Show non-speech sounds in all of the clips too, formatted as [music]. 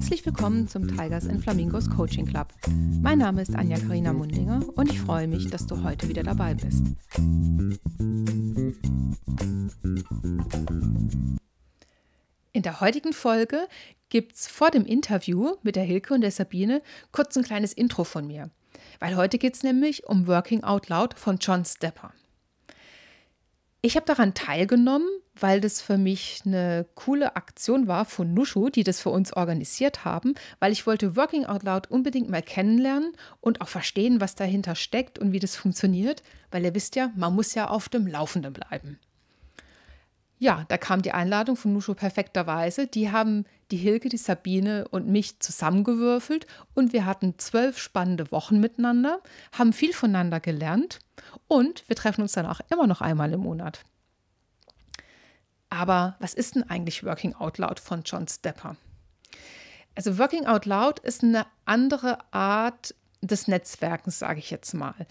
Herzlich willkommen zum Tigers and Flamingos Coaching Club. Mein Name ist Anja Karina Mundinger und ich freue mich, dass du heute wieder dabei bist. In der heutigen Folge gibt es vor dem Interview mit der Hilke und der Sabine kurz ein kleines Intro von mir. Weil heute geht es nämlich um Working Out Loud von John Stepper. Ich habe daran teilgenommen, weil das für mich eine coole Aktion war von Nushu, die das für uns organisiert haben, weil ich wollte Working Out Loud unbedingt mal kennenlernen und auch verstehen, was dahinter steckt und wie das funktioniert, weil ihr wisst ja, man muss ja auf dem Laufenden bleiben. Ja, da kam die Einladung von Nushu perfekterweise. Die haben die Hilke, die Sabine und mich zusammengewürfelt und wir hatten zwölf spannende Wochen miteinander, haben viel voneinander gelernt und wir treffen uns dann auch immer noch einmal im Monat. Aber was ist denn eigentlich Working Out Loud von John Stepper? Also Working Out Loud ist eine andere Art des Netzwerkens, sage ich jetzt mal.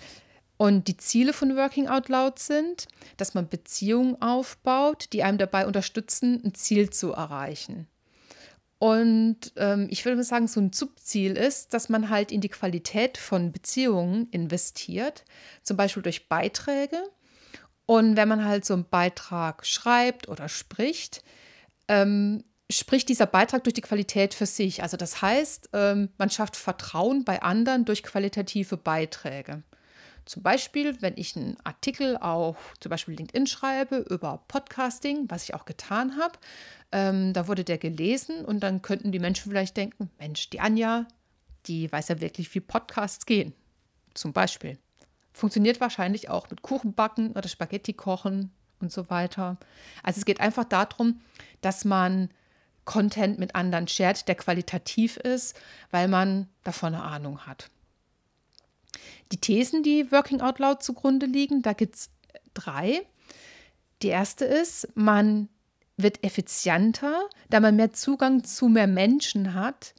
Und die Ziele von Working Out Loud sind, dass man Beziehungen aufbaut, die einem dabei unterstützen, ein Ziel zu erreichen. Und ähm, ich würde mal sagen, so ein Subziel ist, dass man halt in die Qualität von Beziehungen investiert, zum Beispiel durch Beiträge. Und wenn man halt so einen Beitrag schreibt oder spricht, ähm, spricht dieser Beitrag durch die Qualität für sich. Also das heißt, ähm, man schafft Vertrauen bei anderen durch qualitative Beiträge. Zum Beispiel, wenn ich einen Artikel auf zum Beispiel LinkedIn schreibe über Podcasting, was ich auch getan habe, ähm, da wurde der gelesen und dann könnten die Menschen vielleicht denken, Mensch, die Anja, die weiß ja wirklich, wie Podcasts gehen. Zum Beispiel. Funktioniert wahrscheinlich auch mit Kuchenbacken oder Spaghetti kochen und so weiter. Also es geht einfach darum, dass man Content mit anderen shared, der qualitativ ist, weil man davon eine Ahnung hat die Thesen, die Working Out Loud zugrunde liegen. Da gibt es drei. Die erste ist, man wird effizienter, da man mehr Zugang zu mehr Menschen hat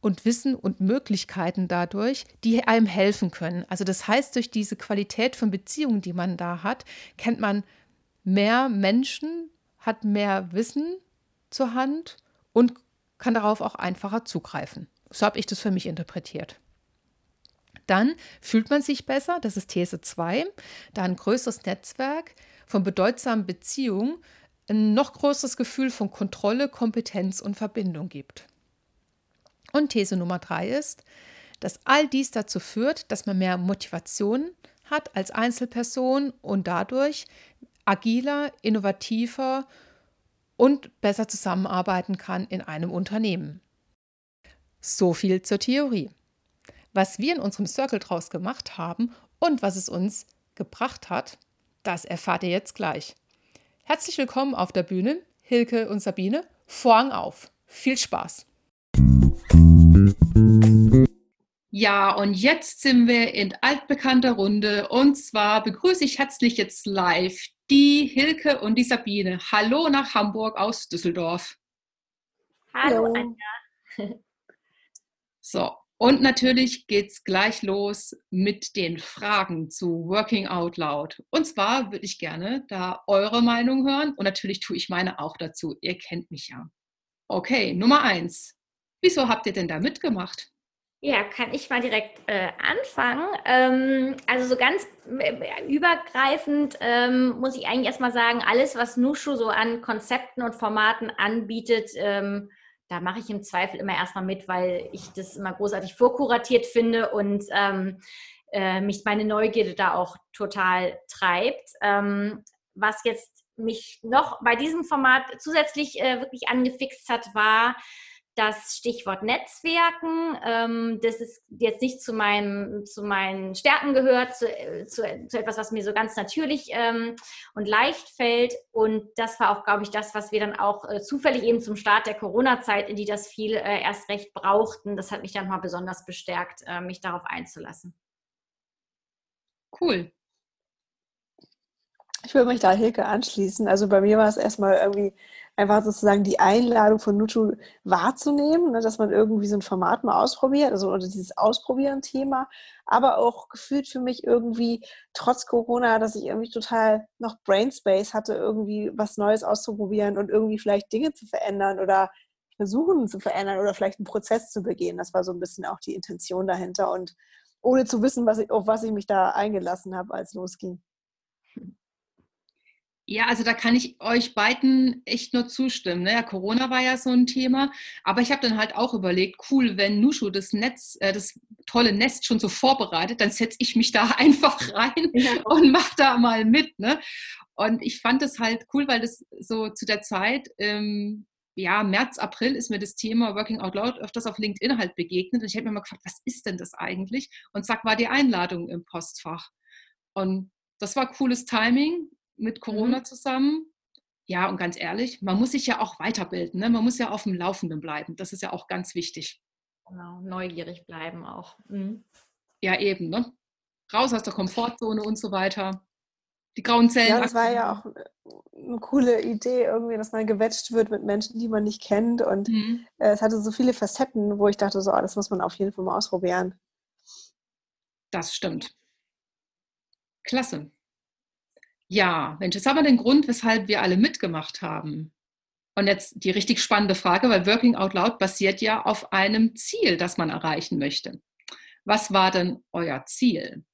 und Wissen und Möglichkeiten dadurch, die einem helfen können. Also das heißt, durch diese Qualität von Beziehungen, die man da hat, kennt man mehr Menschen, hat mehr Wissen zur Hand und kann darauf auch einfacher zugreifen. So habe ich das für mich interpretiert. Dann fühlt man sich besser, das ist These 2, da ein größeres Netzwerk von bedeutsamen Beziehungen ein noch größeres Gefühl von Kontrolle, Kompetenz und Verbindung gibt. Und These Nummer 3 ist, dass all dies dazu führt, dass man mehr Motivation hat als Einzelperson und dadurch agiler, innovativer und besser zusammenarbeiten kann in einem Unternehmen. So viel zur Theorie. Was wir in unserem Circle draus gemacht haben und was es uns gebracht hat, das erfahrt ihr jetzt gleich. Herzlich willkommen auf der Bühne, Hilke und Sabine. Vorhang auf. Viel Spaß. Ja, und jetzt sind wir in altbekannter Runde und zwar begrüße ich herzlich jetzt live die Hilke und die Sabine. Hallo nach Hamburg aus Düsseldorf. Hallo, Anja. So, und natürlich geht es gleich los mit den Fragen zu Working Out Loud. Und zwar würde ich gerne da eure Meinung hören und natürlich tue ich meine auch dazu. Ihr kennt mich ja. Okay, Nummer eins. Wieso habt ihr denn da mitgemacht? Ja, kann ich mal direkt äh, anfangen. Ähm, also so ganz äh, übergreifend ähm, muss ich eigentlich erstmal sagen, alles, was Nushu so an Konzepten und Formaten anbietet, ähm, da mache ich im Zweifel immer erstmal mit, weil ich das immer großartig vorkuratiert finde und ähm, äh, mich meine Neugierde da auch total treibt. Ähm, was jetzt mich noch bei diesem Format zusätzlich äh, wirklich angefixt hat, war, das Stichwort Netzwerken, ähm, das ist jetzt nicht zu, meinem, zu meinen Stärken gehört, zu, zu, zu etwas, was mir so ganz natürlich ähm, und leicht fällt. Und das war auch, glaube ich, das, was wir dann auch äh, zufällig eben zum Start der Corona-Zeit, in die das viel äh, erst recht brauchten. Das hat mich dann mal besonders bestärkt, äh, mich darauf einzulassen. Cool. Ich würde mich da Hilke anschließen. Also bei mir war es erstmal irgendwie einfach sozusagen die Einladung von Nutu wahrzunehmen, ne, dass man irgendwie so ein Format mal ausprobiert, also oder dieses Ausprobieren-Thema, aber auch gefühlt für mich irgendwie trotz Corona, dass ich irgendwie total noch Brainspace hatte, irgendwie was Neues auszuprobieren und irgendwie vielleicht Dinge zu verändern oder versuchen zu verändern oder vielleicht einen Prozess zu begehen. Das war so ein bisschen auch die Intention dahinter und ohne zu wissen, was ich, auf was ich mich da eingelassen habe, als losging. Ja, also da kann ich euch beiden echt nur zustimmen. Ne? Ja, Corona war ja so ein Thema, aber ich habe dann halt auch überlegt, cool, wenn Nushu das Netz, äh, das tolle Nest schon so vorbereitet, dann setze ich mich da [laughs] einfach rein ja. und mache da mal mit. Ne? Und ich fand es halt cool, weil das so zu der Zeit, ähm, ja, März, April ist mir das Thema Working Out Loud öfters auf LinkedIn halt begegnet. Und ich habe mir mal gefragt, was ist denn das eigentlich? Und zack, war die Einladung im Postfach. Und das war cooles Timing mit Corona mhm. zusammen. Ja, und ganz ehrlich, man muss sich ja auch weiterbilden. Ne? Man muss ja auf dem Laufenden bleiben. Das ist ja auch ganz wichtig. Genau, neugierig bleiben auch. Mhm. Ja, eben. Ne? Raus aus der Komfortzone und so weiter. Die grauen Zellen. Ja, das war ja auch eine coole Idee, irgendwie, dass man gewetscht wird mit Menschen, die man nicht kennt. Und mhm. Äh, es hatte so viele Facetten, wo ich dachte, so, oh, das muss man auf jeden Fall mal ausprobieren. Das stimmt. Klasse. Ja, Mensch, jetzt haben wir den Grund, weshalb wir alle mitgemacht haben. Und jetzt die richtig spannende Frage, weil Working Out Loud basiert ja auf einem Ziel, das man erreichen möchte. Was war denn euer Ziel?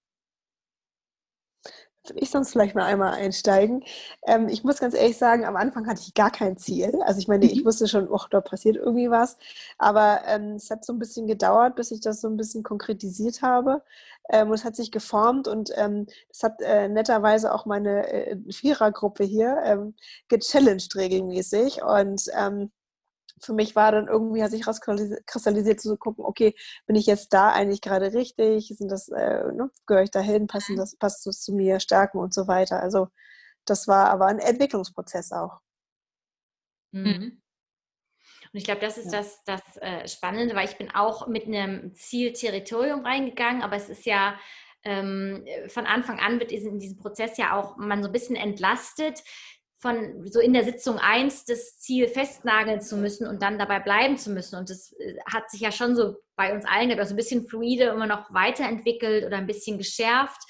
Ich sonst vielleicht mal einmal einsteigen. Ähm, ich muss ganz ehrlich sagen, am Anfang hatte ich gar kein Ziel. Also ich meine, ich mhm. wusste schon, oh, da passiert irgendwie was. Aber ähm, es hat so ein bisschen gedauert, bis ich das so ein bisschen konkretisiert habe. Ähm, und es hat sich geformt und ähm, das hat äh, netterweise auch meine äh, Vierergruppe hier ähm, gechallenged regelmäßig. Und ähm, für mich war dann irgendwie, hat sich rauskristallisiert zu gucken, okay, bin ich jetzt da eigentlich gerade richtig? Sind das, äh, ne, gehöre ich dahin? Passen das, passt das zu mir, Stärken und so weiter? Also das war aber ein Entwicklungsprozess auch. Mhm. Und ich glaube, das ist ja. das, das äh, Spannende, weil ich bin auch mit einem Ziel Territorium reingegangen, aber es ist ja ähm, von Anfang an wird in diesem Prozess ja auch man so ein bisschen entlastet, von so in der Sitzung 1 das Ziel festnageln zu müssen und dann dabei bleiben zu müssen. Und das äh, hat sich ja schon so bei uns allen, aber so ein bisschen fluide immer noch weiterentwickelt oder ein bisschen geschärft.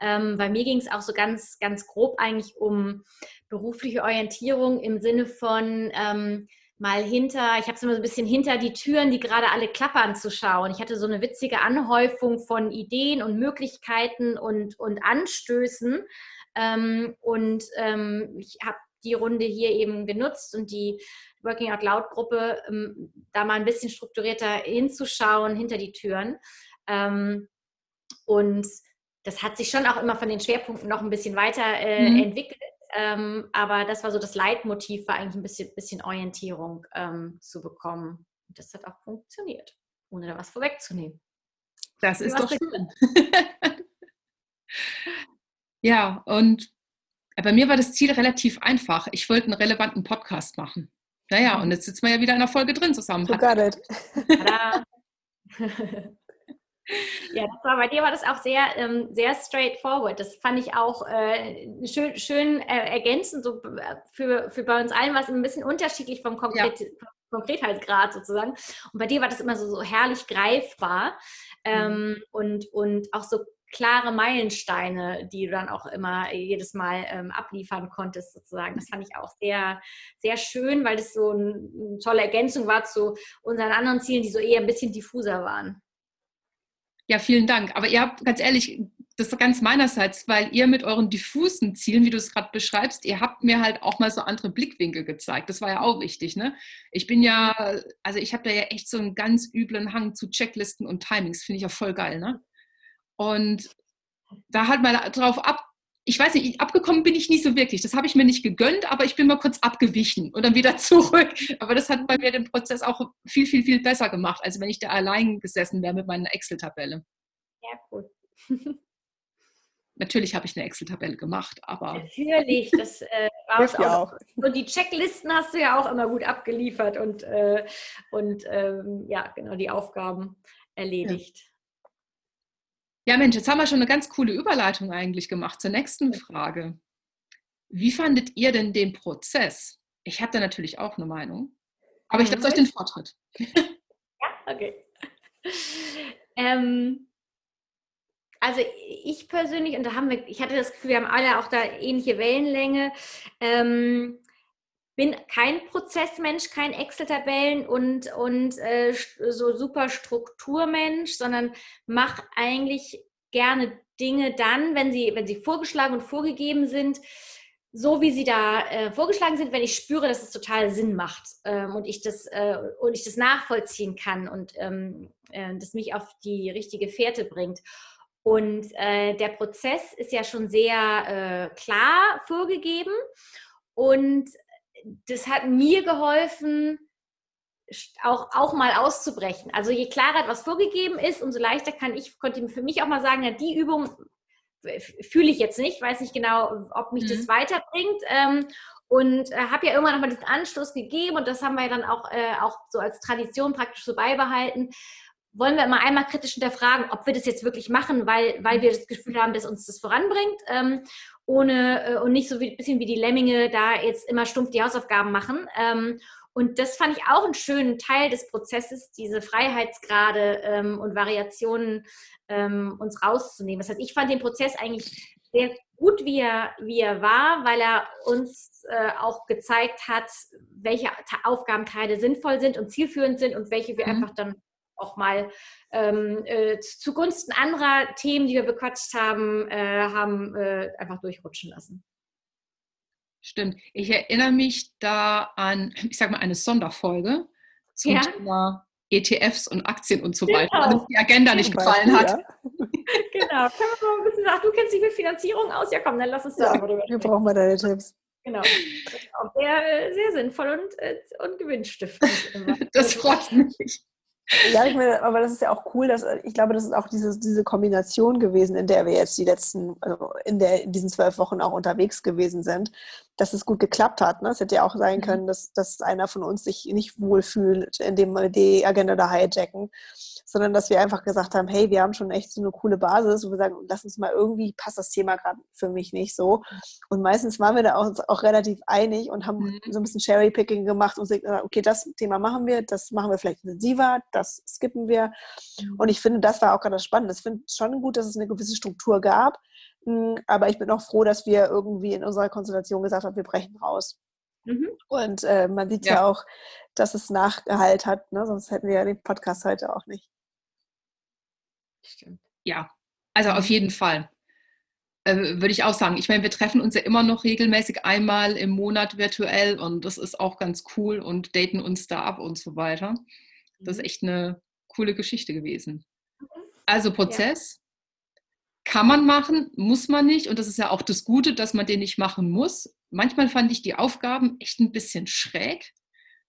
Ähm, bei mir ging es auch so ganz, ganz grob eigentlich um berufliche Orientierung im Sinne von ähm, mal hinter, ich habe es immer so ein bisschen hinter die Türen, die gerade alle klappern zu schauen. Ich hatte so eine witzige Anhäufung von Ideen und Möglichkeiten und, und Anstößen ähm, und ähm, ich habe die Runde hier eben genutzt und die Working Out Loud Gruppe, ähm, da mal ein bisschen strukturierter hinzuschauen hinter die Türen. Ähm, und das hat sich schon auch immer von den Schwerpunkten noch ein bisschen weiter äh, mhm. entwickelt. Ähm, aber das war so das Leitmotiv, war eigentlich ein bisschen, bisschen Orientierung ähm, zu bekommen. Und das hat auch funktioniert, ohne da was vorwegzunehmen. Das ist doch schön. [laughs] Ja, und bei mir war das Ziel relativ einfach. Ich wollte einen relevanten Podcast machen. Naja, und jetzt sitzen wir ja wieder in der Folge drin zusammen. You got it. [laughs] [laughs] Ja, das war, bei dir war das auch sehr, ähm, sehr straightforward. Das fand ich auch äh, schön, schön äh, ergänzend. So äh, für, für bei uns allen war es ein bisschen unterschiedlich vom Konkret, ja. Konkretheitsgrad sozusagen. Und bei dir war das immer so, so herrlich greifbar ähm, mhm. und, und auch so klare Meilensteine, die du dann auch immer jedes Mal ähm, abliefern konntest, sozusagen. Das fand ich auch sehr, sehr schön, weil das so ein, eine tolle Ergänzung war zu unseren anderen Zielen, die so eher ein bisschen diffuser waren. Ja, vielen Dank. Aber ihr habt ganz ehrlich, das ist ganz meinerseits, weil ihr mit euren diffusen Zielen, wie du es gerade beschreibst, ihr habt mir halt auch mal so andere Blickwinkel gezeigt. Das war ja auch wichtig, ne? Ich bin ja, also ich habe da ja echt so einen ganz üblen Hang zu Checklisten und Timings, finde ich ja voll geil, ne? Und da hat man drauf ab, ich weiß nicht, abgekommen bin ich nicht so wirklich. Das habe ich mir nicht gegönnt, aber ich bin mal kurz abgewichen und dann wieder [laughs] zurück. Aber das hat bei mir den Prozess auch viel, viel, viel besser gemacht, als wenn ich da allein gesessen wäre mit meiner Excel-Tabelle. Ja, gut. [laughs] Natürlich habe ich eine Excel-Tabelle gemacht, aber. Natürlich, das äh, [laughs] war es auch. auch. Und die Checklisten hast du ja auch immer gut abgeliefert und, äh, und ähm, ja, genau, die Aufgaben erledigt. Ja. Ja, Mensch, jetzt haben wir schon eine ganz coole Überleitung eigentlich gemacht zur nächsten Frage. Wie fandet ihr denn den Prozess? Ich habe da natürlich auch eine Meinung, aber ich lasse euch den Vortritt. [laughs] Ja, okay. Ähm, also ich persönlich, und da haben wir, ich hatte das Gefühl, wir haben alle auch da ähnliche Wellenlänge. Ähm, bin kein Prozessmensch, kein Excel-Tabellen und, und äh, so super Strukturmensch, sondern mache eigentlich gerne Dinge dann, wenn sie, wenn sie vorgeschlagen und vorgegeben sind, so wie sie da äh, vorgeschlagen sind, wenn ich spüre, dass es total Sinn macht ähm, und, ich das, äh, und ich das nachvollziehen kann und ähm, äh, das mich auf die richtige Fährte bringt. Und äh, der Prozess ist ja schon sehr äh, klar vorgegeben und das hat mir geholfen, auch, auch mal auszubrechen. Also je klarer etwas vorgegeben ist, umso leichter kann ich, konnte für mich auch mal sagen, ja, die Übung fühle ich jetzt nicht, weiß nicht genau, ob mich mhm. das weiterbringt. Ähm, und äh, habe ja irgendwann nochmal diesen Anstoß gegeben und das haben wir dann auch, äh, auch so als Tradition praktisch so beibehalten. Wollen wir immer einmal kritisch hinterfragen, ob wir das jetzt wirklich machen, weil, weil wir das Gefühl haben, dass uns das voranbringt, ähm, ohne äh, und nicht so ein bisschen wie die Lemminge da jetzt immer stumpf die Hausaufgaben machen. Ähm, und das fand ich auch einen schönen Teil des Prozesses, diese Freiheitsgrade ähm, und Variationen ähm, uns rauszunehmen. Das heißt, ich fand den Prozess eigentlich sehr gut, wie er, wie er war, weil er uns äh, auch gezeigt hat, welche Aufgabenteile sinnvoll sind und zielführend sind und welche wir mhm. einfach dann auch mal ähm, äh, zugunsten anderer Themen, die wir bequatscht haben, äh, haben äh, einfach durchrutschen lassen. Stimmt. Ich erinnere mich da an, ich sag mal, eine Sonderfolge zum ja. Thema ETFs und Aktien und so weiter, genau. weil die Agenda nicht gefallen hat. Ja. [laughs] genau. Können wir mal ein bisschen sagen, du kennst dich mit Finanzierung aus? Ja, komm, dann lass uns da ja, darüber Wir brauchen mal deine Tipps. Genau. Auch sehr, sehr sinnvoll und, äh, und gewinnstiftend. [laughs] das freut mich. Ja, ich meine, aber das ist ja auch cool, dass ich glaube, das ist auch diese, diese Kombination gewesen, in der wir jetzt die letzten, also in, der, in diesen zwölf Wochen auch unterwegs gewesen sind, dass es gut geklappt hat. Ne? Es hätte ja auch sein mhm. können, dass, dass einer von uns sich nicht wohlfühlt, indem wir die Agenda da hijacken sondern dass wir einfach gesagt haben, hey, wir haben schon echt so eine coole Basis, wo wir sagen, lass uns mal irgendwie, passt das Thema gerade für mich nicht so. Und meistens waren wir da auch, auch relativ einig und haben mhm. so ein bisschen Cherry-Picking gemacht und gesagt, okay, das Thema machen wir, das machen wir vielleicht intensiver, das skippen wir. Mhm. Und ich finde, das war auch gerade spannend. Ich finde schon gut, dass es eine gewisse Struktur gab, aber ich bin auch froh, dass wir irgendwie in unserer Konstellation gesagt haben, wir brechen raus. Mhm. Und äh, man sieht ja. ja. auch, dass es Nachgehalt hat, ne? sonst hätten wir ja den Podcast heute auch nicht. Stimmt. Ja, also auf jeden Fall. Äh, würde ich auch sagen. Ich meine, wir treffen uns ja immer noch regelmäßig einmal im Monat virtuell und das ist auch ganz cool und daten uns da ab und so weiter. Das ist mhm. echt eine coole Geschichte gewesen. Also Prozess. Kann man machen, muss man nicht und das ist ja auch das Gute, dass man den nicht machen muss. Manchmal fand ich die Aufgaben echt ein bisschen schräg,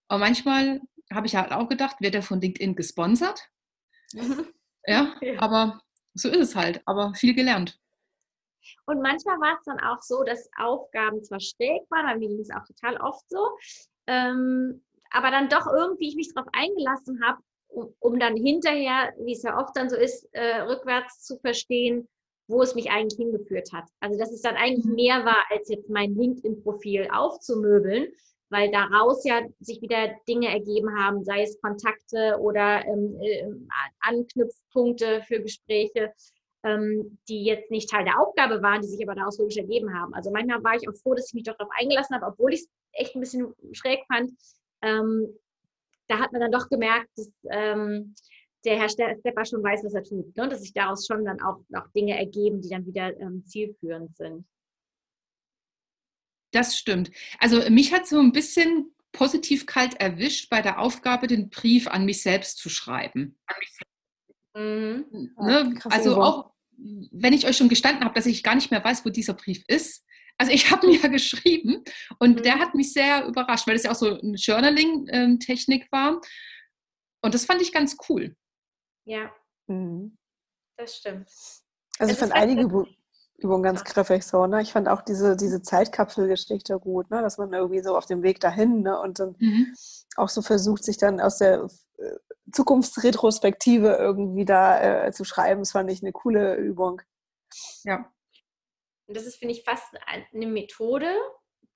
aber manchmal habe ich halt auch gedacht, wird er von LinkedIn gesponsert? Mhm. Ja, ja, aber so ist es halt, aber viel gelernt. Und manchmal war es dann auch so, dass Aufgaben zwar schräg waren, bei mir ging es auch total oft so, ähm, aber dann doch irgendwie ich mich darauf eingelassen habe, um, um, dann hinterher, wie es ja oft dann so ist, äh, rückwärts zu verstehen, wo es mich eigentlich hingeführt hat. Also dass es dann eigentlich mhm. mehr war, als jetzt mein LinkedIn-Profil aufzumöbeln, weil daraus ja sich wieder Dinge ergeben haben, sei es Kontakte oder ähm, äh, Anknüpfpunkte für Gespräche, ähm, die jetzt nicht Teil der Aufgabe waren, die sich aber daraus logisch ergeben haben. Also manchmal war ich auch froh, dass ich mich doch darauf eingelassen habe, obwohl ich es echt ein bisschen schräg fand. Ähm, da hat man dann doch gemerkt, dass ähm, der Herr Stepper schon weiß, was er tut. Ne? Dass sich daraus schon dann auch noch Dinge ergeben, die dann wieder ähm, zielführend sind. Das stimmt. Also mich hat so ein bisschen positiv kalt erwischt bei der Aufgabe, den Brief an mich selbst zu schreiben. Mhm. Ne? Also auch, wenn ich euch schon gestanden habe, dass ich gar nicht mehr weiß, wo dieser Brief ist. Also ich habe mir geschrieben und mhm. der hat mich sehr überrascht, weil es ja auch so eine Journaling-Technik war. Und das fand ich ganz cool. Ja, mhm. das stimmt. Also ich fand einige, Übung ganz griffig so, ne? Ich fand auch diese, diese Zeitkapselgeschichte gut, ne? Dass man irgendwie so auf dem Weg dahin, ne? Und dann mhm. auch so versucht, sich dann aus der äh, Zukunftsretrospektive irgendwie da äh, zu schreiben. Das fand ich eine coole Übung. Ja. Und das ist, finde ich, fast eine Methode,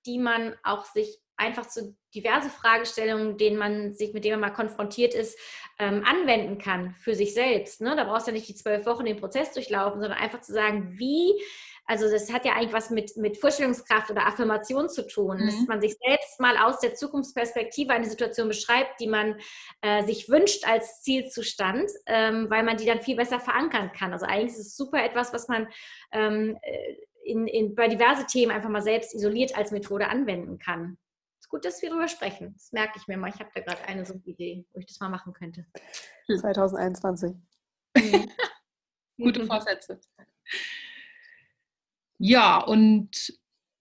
die man auch sich einfach zu diverse Fragestellungen, denen man sich, mit denen man mal konfrontiert ist, ähm, anwenden kann für sich selbst. Ne? Da brauchst du ja nicht die zwölf Wochen den Prozess durchlaufen, sondern einfach zu sagen, wie Also das hat ja eigentlich was mit, mit Vorstellungskraft oder Affirmation zu tun, mhm. dass man sich selbst mal aus der Zukunftsperspektive eine Situation beschreibt, die man äh, sich wünscht als Zielzustand, ähm, weil man die dann viel besser verankern kann. Also eigentlich ist es super etwas, was man ähm, äh, in, in, bei diverse Themen einfach mal selbst isoliert als Methode anwenden kann. Ist gut, dass wir darüber sprechen. Das merke ich mir mal. Ich habe da gerade eine so eine Idee, wo ich das mal machen könnte. 2021. Mhm. [laughs] Gute Vorsätze. Ja, und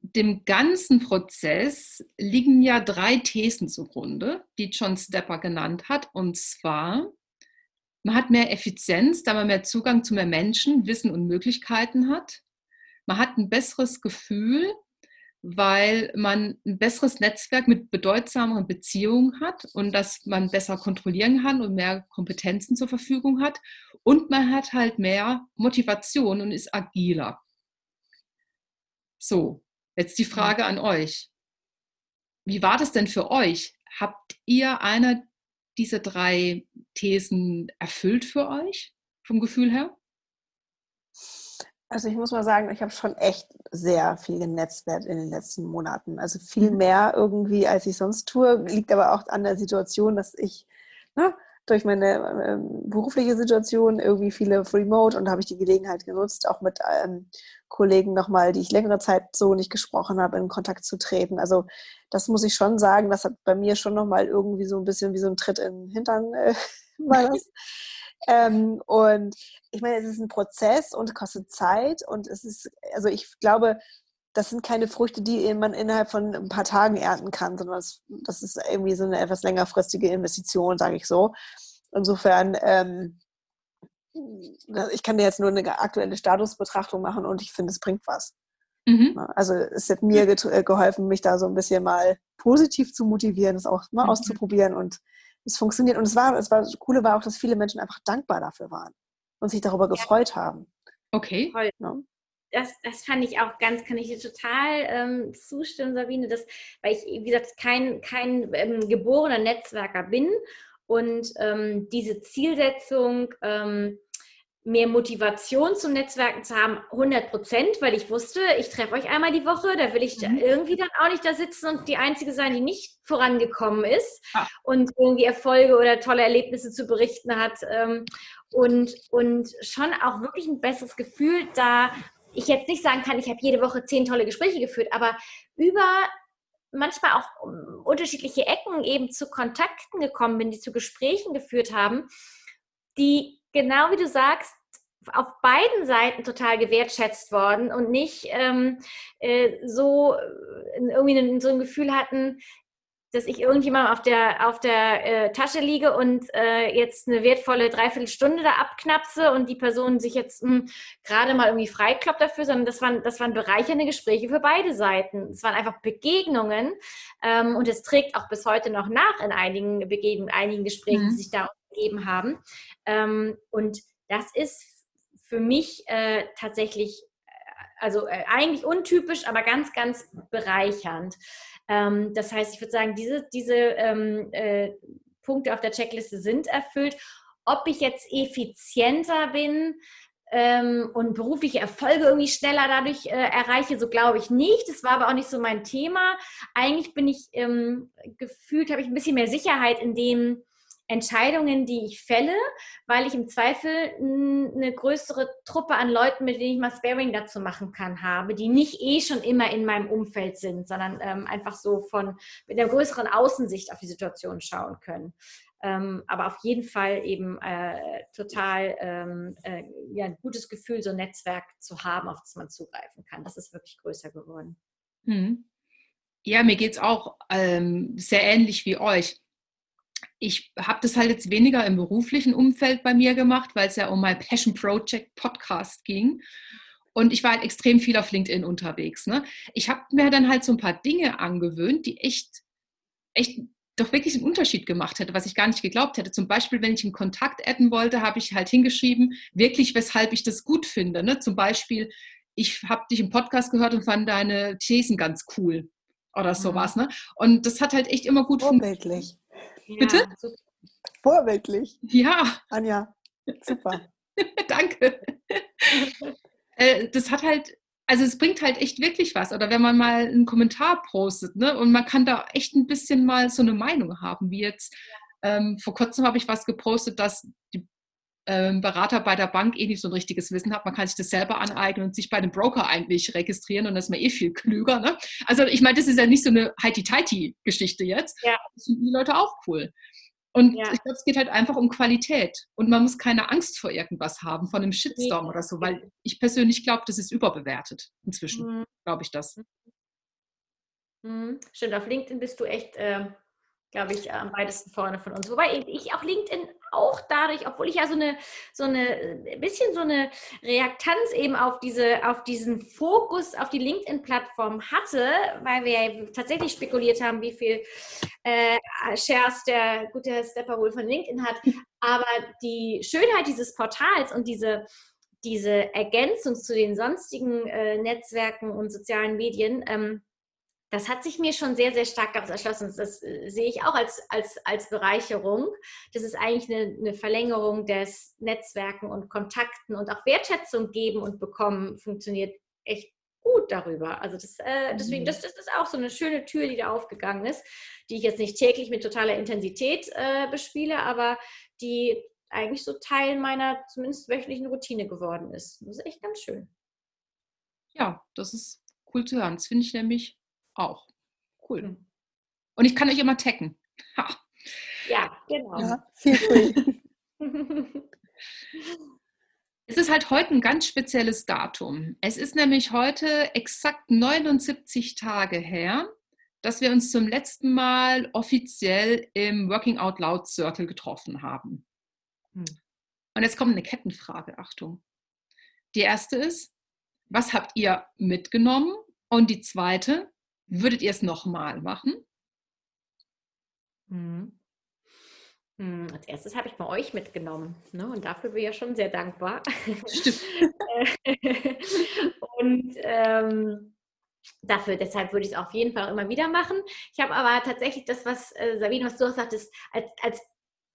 dem ganzen Prozess liegen ja drei Thesen zugrunde, die John Stepper genannt hat. Und zwar, man hat mehr Effizienz, da man mehr Zugang zu mehr Menschen, Wissen und Möglichkeiten hat. Man hat ein besseres Gefühl, weil man ein besseres Netzwerk mit bedeutsameren Beziehungen hat und dass man besser kontrollieren kann und mehr Kompetenzen zur Verfügung hat. Und man hat halt mehr Motivation und ist agiler. So, jetzt die Frage an euch. Wie war das denn für euch? Habt ihr eine dieser drei Thesen erfüllt für euch vom Gefühl her? Also ich muss mal sagen, ich habe schon echt sehr viel genetzwerkt in den letzten Monaten. Also viel mhm. mehr irgendwie, als ich sonst tue. Liegt aber auch an der Situation, dass ich ne, durch meine ähm, berufliche Situation irgendwie viele Remote und habe ich die Gelegenheit genutzt, auch mit ähm, Kollegen nochmal, die ich längere Zeit so nicht gesprochen habe, in Kontakt zu treten. Also das muss ich schon sagen, das hat bei mir schon nochmal irgendwie so ein bisschen wie so ein Tritt in den Hintern äh, [laughs] war [laughs] das. Ähm, und ich meine, es ist ein Prozess und kostet Zeit und es ist, also ich glaube, das sind keine Früchte, die man innerhalb von ein paar Tagen ernten kann, sondern das, das ist irgendwie so eine etwas längerfristige Investition, sage ich so. Insofern, ähm, ich kann dir jetzt nur eine aktuelle Statusbetrachtung machen und ich finde, es bringt was. Mhm. Also es hat mir äh, geholfen, mich da so ein bisschen mal positiv zu motivieren, es auch mal mhm. auszuprobieren und es funktioniert. Und es war, es war, das Coole war auch, dass viele Menschen einfach dankbar dafür waren und sich darüber ja. gefreut haben. Okay. Ja. Ne? Das, das fand ich auch ganz, kann ich dir total ähm, zustimmen, Sabine, dass, weil ich, wie gesagt, kein, kein ähm, geborener Netzwerker bin und ähm, diese Zielsetzung, ähm, mehr Motivation zum Netzwerken zu haben, 100 Prozent, weil ich wusste, ich treffe euch einmal die Woche, da will ich mhm. irgendwie dann auch nicht da sitzen und die Einzige sein, die nicht vorangekommen ist ah. und irgendwie Erfolge oder tolle Erlebnisse zu berichten hat. Ähm, und, und schon auch wirklich ein besseres Gefühl, da ich jetzt nicht sagen kann, ich habe jede Woche zehn tolle Gespräche geführt, aber über manchmal auch unterschiedliche Ecken eben zu Kontakten gekommen bin, die zu Gesprächen geführt haben, die genau wie du sagst, auf beiden Seiten total gewertschätzt worden und nicht ähm, äh, so äh, irgendwie so ein Gefühl hatten, dass ich irgendjemand auf der, auf der äh, Tasche liege und äh, jetzt eine wertvolle Dreiviertelstunde da abknapse und die Person sich jetzt hm, gerade mal irgendwie freikloppt dafür, sondern das waren, das waren bereichernde Gespräche für beide Seiten. Es waren einfach Begegnungen ähm, und es trägt auch bis heute noch nach in einigen Begegnungen, einigen Gesprächen, mhm. die sich da gegeben haben. Ähm, und das ist für mich äh, tatsächlich äh, also äh, eigentlich untypisch, aber ganz, ganz bereichernd. Ähm, das heißt, ich würde sagen, diese, diese ähm, äh, Punkte auf der Checkliste sind erfüllt. Ob ich jetzt effizienter bin, ähm, und berufliche Erfolge irgendwie schneller dadurch äh, erreiche, so glaube ich nicht. Das war aber auch nicht so mein Thema. Eigentlich bin ich ähm, gefühlt, habe ich ein bisschen mehr Sicherheit in dem, Entscheidungen, die ich fälle, weil ich im Zweifel eine größere Truppe an Leuten, mit denen ich mal Sparing dazu machen kann, habe, die nicht eh schon immer in meinem Umfeld sind, sondern ähm, einfach so von mit einer größeren Außensicht auf die Situation schauen können. Ähm, aber auf jeden Fall eben äh, total ähm, äh, ja, ein gutes Gefühl, so ein Netzwerk zu haben, auf das man zugreifen kann. Das ist wirklich größer geworden. Hm. Ja, mir geht es auch ähm, sehr ähnlich wie euch ich habe das halt jetzt weniger im beruflichen Umfeld bei mir gemacht, weil es ja um mein Passion Project Podcast ging. Und ich war halt extrem viel auf LinkedIn unterwegs. Ne? Ich habe mir dann halt so ein paar Dinge angewöhnt, die echt, echt doch wirklich einen Unterschied gemacht hätte, was ich gar nicht geglaubt hätte. Zum Beispiel, wenn ich einen Kontakt adden wollte, habe ich halt hingeschrieben, wirklich, weshalb ich das gut finde. Ne? Zum Beispiel, ich habe dich im Podcast gehört und fand deine Thesen ganz cool oder sowas. Ne? Und das hat halt echt immer gut funktioniert. Bitte? Ja, Vorbildlich. Ja. Anja, super. [laughs] Danke. [laughs] Äh, das hat halt also es bringt halt echt wirklich was. Oder wenn man mal einen Kommentar postet, ne? Und man kann da echt ein bisschen mal so eine Meinung haben, wie jetzt ähm, vor kurzem habe ich was gepostet, dass die Berater bei der Bank eh nicht so ein richtiges Wissen hat. Man kann sich das selber aneignen und sich bei einem Broker eigentlich registrieren und das ist man eh viel klüger. Ne? Also ich meine, das ist ja nicht so eine Heidi-Teiti-Geschichte jetzt. Ja. Das finden die Leute auch cool. Und ja. ich glaube, es geht halt einfach um Qualität. Und man muss keine Angst vor irgendwas haben, von einem Shitstorm nee. oder so, weil ich persönlich glaube, das ist überbewertet inzwischen, mhm. glaube ich das. Mhm. Stimmt, auf LinkedIn bist du echt äh, glaube ich, am weitesten vorne von uns. Wobei ich auch LinkedIn auch dadurch, obwohl ich ja so eine, so eine, ein äh, bisschen so eine Reaktanz eben auf diese, auf diesen Fokus auf die LinkedIn-Plattform hatte, weil wir ja tatsächlich spekuliert haben, wie viel äh, Shares der gute Stepper wohl von LinkedIn hat. Aber die Schönheit dieses Portals und diese, diese Ergänzung zu den sonstigen äh, Netzwerken und sozialen Medien, ähm, das hat sich mir schon sehr, sehr stark daraus erschlossen. Das äh, sehe ich auch als, als, als Bereicherung. Das ist eigentlich eine, eine Verlängerung des Netzwerken und Kontakten und auch Wertschätzung geben und bekommen funktioniert echt gut darüber. Also das, äh, deswegen, mhm. das, das ist auch so eine schöne Tür, die da aufgegangen ist, die ich jetzt nicht täglich mit totaler Intensität äh, bespiele, aber die eigentlich so Teil meiner zumindest wöchentlichen Routine geworden ist. Das ist echt ganz schön. Ja, das ist cool zu hören. Das finde ich nämlich auch. Cool. Hm. Und ich kann euch immer taggen. Ha. Ja, genau. Ja, viel cool. [laughs] [laughs] es ist halt heute ein ganz spezielles Datum. Es ist nämlich heute exakt 79 Tage her, dass wir uns zum letzten Mal offiziell im Working Out Loud Circle getroffen haben. Hm. Und jetzt kommt eine Kettenfrage, Achtung. Die erste ist, was habt ihr mitgenommen? Und die zweite, Würdet ihr es nochmal machen? Mhm. Hm, als erstes habe ich bei euch mitgenommen ne? und dafür bin ich ja schon sehr dankbar. Stimmt. [laughs] und ähm, dafür, deshalb würde ich es auf jeden Fall auch immer wieder machen. Ich habe aber tatsächlich das, was äh, Sabine, was du auch sagtest, als, als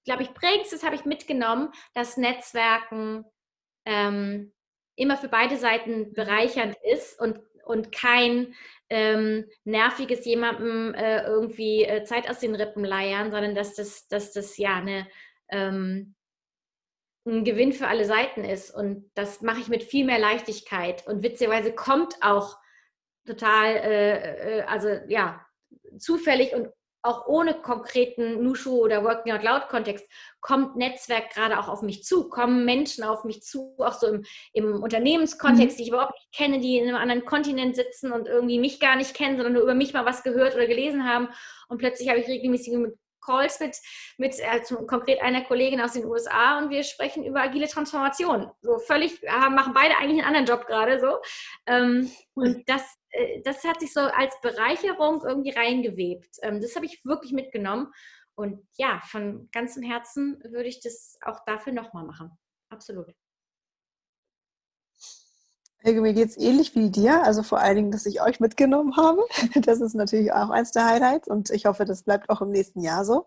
glaube ich, prägendstes habe ich mitgenommen, dass Netzwerken ähm, immer für beide Seiten mhm. bereichernd ist und, und kein ähm, nerviges jemandem äh, irgendwie äh, Zeit aus den Rippen leiern, sondern dass das, dass das ja eine, ähm, ein Gewinn für alle Seiten ist. Und das mache ich mit viel mehr Leichtigkeit. Und witzigerweise kommt auch total, äh, äh also ja, zufällig und auch ohne konkreten Nushu oder Working Out Loud Kontext, kommt Netzwerk gerade auch auf mich zu, kommen Menschen auf mich zu, auch so im, im Unternehmenskontext, mhm. die ich überhaupt nicht kenne, die in einem anderen Kontinent sitzen und irgendwie mich gar nicht kennen, sondern nur über mich mal was gehört oder gelesen haben. Und plötzlich habe ich regelmäßig mit Calls mit, mit äh, konkret einer Kollegin aus den USA und wir sprechen über agile Transformation. So völlig, äh, machen beide eigentlich einen anderen Job gerade so. Ähm, und das, äh, das hat sich so als Bereicherung irgendwie reingewebt. Ähm, das habe ich wirklich mitgenommen. Und ja, von ganzem Herzen würde ich das auch dafür nochmal machen. Absolut. Helge, mir geht es ähnlich wie dir, also vor allen Dingen, dass ich euch mitgenommen habe. [laughs] Das ist natürlich auch eins der Highlights und ich hoffe, das bleibt auch im nächsten Jahr so.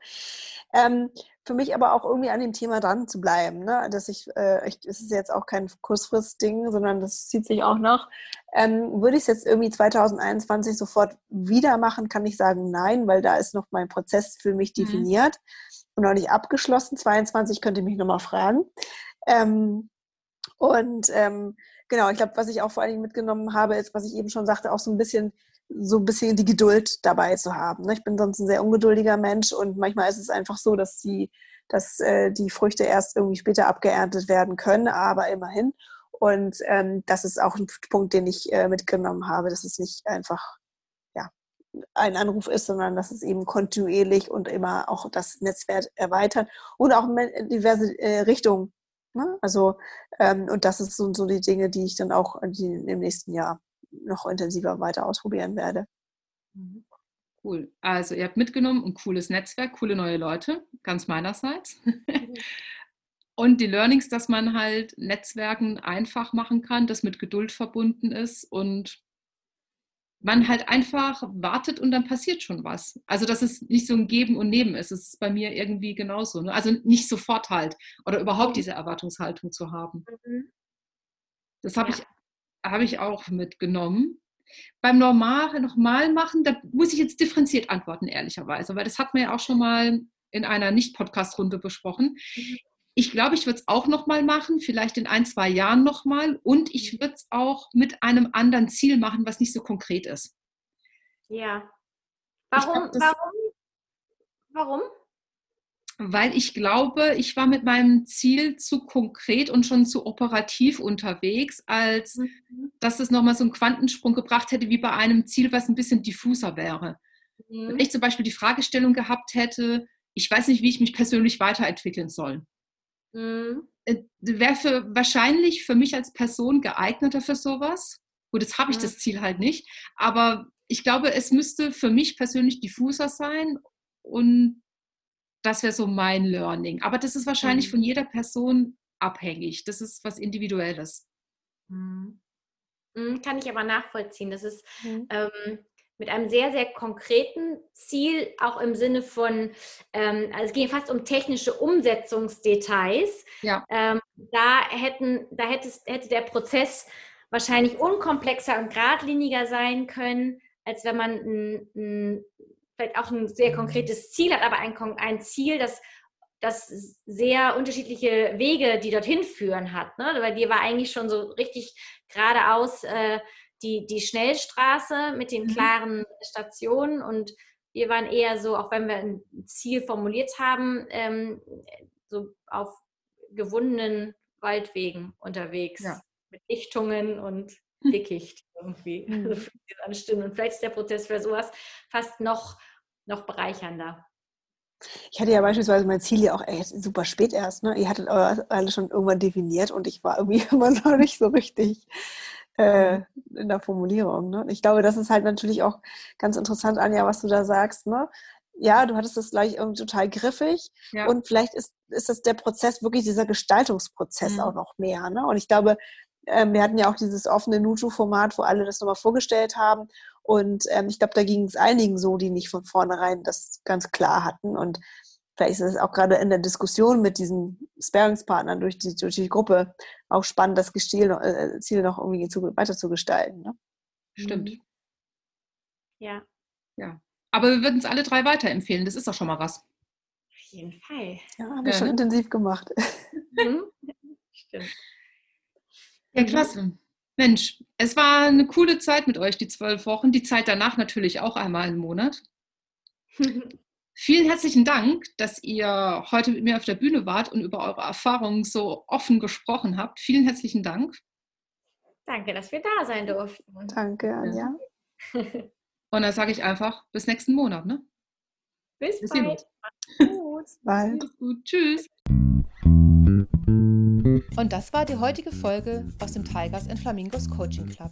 Ähm, für mich aber auch irgendwie an dem Thema dran zu bleiben, ne? dass ich, äh, ich, es ist jetzt auch kein Kurzfrist-Ding, sondern das zieht sich auch noch. Ähm, würde ich es jetzt irgendwie 2021 sofort wieder machen, kann ich sagen nein, weil da ist noch mein Prozess für mich mhm. definiert und noch nicht abgeschlossen. 22 könnte mich nochmal fragen. Ähm, und ähm, genau, ich glaube, was ich auch vor allen Dingen mitgenommen habe, ist, was ich eben schon sagte, auch so ein bisschen so ein bisschen die Geduld dabei zu haben. Ne? Ich bin sonst ein sehr ungeduldiger Mensch und manchmal ist es einfach so, dass die, dass, äh, die Früchte erst irgendwie später abgeerntet werden können, aber immerhin. Und ähm, das ist auch ein Punkt, den ich äh, mitgenommen habe, dass es nicht einfach ja, ein Anruf ist, sondern dass es eben kontinuierlich und immer auch das Netzwerk erweitert und auch diverse äh, Richtungen Ne? Also, ähm, und das ist so, so die Dinge, die ich dann auch die im nächsten Jahr noch intensiver weiter ausprobieren werde. Mhm. Cool. Also ihr habt mitgenommen ein cooles Netzwerk, coole neue Leute, ganz meinerseits. Mhm. [laughs] und die Learnings, dass man halt Netzwerken einfach machen kann, das mit Geduld verbunden ist und man halt einfach wartet und dann passiert schon was. Also dass es nicht so ein Geben und Nehmen ist. Es ist bei mir irgendwie genauso. Ne? Also nicht sofort halt oder überhaupt mhm. diese Erwartungshaltung zu haben. Mhm. Das habe ja. ich habe ich auch mitgenommen. Beim Normal, nochmal machen, da muss ich jetzt differenziert antworten, ehrlicherweise, weil das hat man ja auch schon mal in einer Nicht-Podcast-Runde besprochen. Mhm. Ich glaube, ich würde es auch nochmal machen, vielleicht in ein, zwei Jahren nochmal. Und ich mhm. würde es auch mit einem anderen Ziel machen, was nicht so konkret ist. Ja. Warum? Glaub, warum? Warum? Weil ich glaube, ich war mit meinem Ziel zu konkret und schon zu operativ unterwegs, als mhm. dass es nochmal so einen Quantensprung gebracht hätte, wie bei einem Ziel, was ein bisschen diffuser wäre. Mhm. Wenn ich zum Beispiel die Fragestellung gehabt hätte, ich weiß nicht, wie ich mich persönlich weiterentwickeln soll. Mhm. Äh, wäre für, wahrscheinlich für mich als Person geeigneter für sowas. Gut, jetzt habe ich mhm. das Ziel halt nicht, aber ich glaube, es müsste für mich persönlich diffuser sein und das wäre so mein Learning. Aber das ist wahrscheinlich mhm. von jeder Person abhängig. Das ist was Individuelles. Mhm. mhm kann ich aber nachvollziehen. Das ist mhm. ähm, mit einem sehr, sehr konkreten Ziel, auch im Sinne von, ähm, also es ging fast um technische Umsetzungsdetails. Ja. Ähm, da hätten, da hätte, hätte der Prozess wahrscheinlich unkomplexer und geradliniger sein können, als wenn man ein, ein, vielleicht auch ein sehr konkretes Ziel hat, aber ein, ein Ziel, das, das sehr unterschiedliche Wege, die dorthin führen hat. Ne? Weil die war eigentlich schon so richtig geradeaus äh, die, die Schnellstraße mit den mhm. klaren Stationen und wir waren eher so, auch wenn wir ein Ziel formuliert haben, ähm, so auf gewundenen Waldwegen unterwegs. Ja. Mit Lichtungen und. [laughs] Dickicht irgendwie. Mhm. Also anstimmen. Und vielleicht ist der Prozess für sowas fast noch, noch bereichernder. Ich hatte ja beispielsweise mein Ziel ja auch ey, super spät erst. Ne? Ihr hattet alle schon irgendwann definiert und ich war irgendwie [laughs] immer noch nicht so richtig äh, in der Formulierung. Ne? Ich glaube, das ist halt natürlich auch ganz interessant, Anja, was du da sagst. Ne? Ja, du hattest das gleich irgendwie total griffig ja. und vielleicht ist, ist das der Prozess, wirklich dieser Gestaltungsprozess mhm. auch noch mehr. Ne? Und ich glaube, ähm, wir hatten ja auch dieses offene Nutu-Format, wo alle das nochmal vorgestellt haben. Und ähm, ich glaube, da ging es einigen so, die nicht von vornherein das ganz klar hatten. Und vielleicht ist es auch gerade in der Diskussion mit diesen Sparingspartnern durch die, durch die Gruppe auch spannend, das Ziel noch, äh, Ziel noch irgendwie zu, weiter zu gestalten. Ne? Stimmt. Mhm. Ja. Ja. Aber wir würden es alle drei weiterempfehlen. Das ist doch schon mal was. Auf jeden Fall. Ja, haben wir ja, schon ne? intensiv gemacht. [laughs] Mhm. Stimmt. Ja, klasse. Mensch, es war eine coole Zeit mit euch, die zwölf Wochen. Die Zeit danach natürlich auch einmal im Monat. [laughs] Vielen herzlichen Dank, dass ihr heute mit mir auf der Bühne wart und über eure Erfahrungen so offen gesprochen habt. Vielen herzlichen Dank. Danke, dass wir da sein durften. Danke, Anja. [laughs] Und dann sage ich einfach, bis nächsten Monat. Ne? Bis, bis bald. Gut. bald. Gut. Tschüss. Und das war die heutige Folge aus dem Tigers and Flamingos Coaching Club.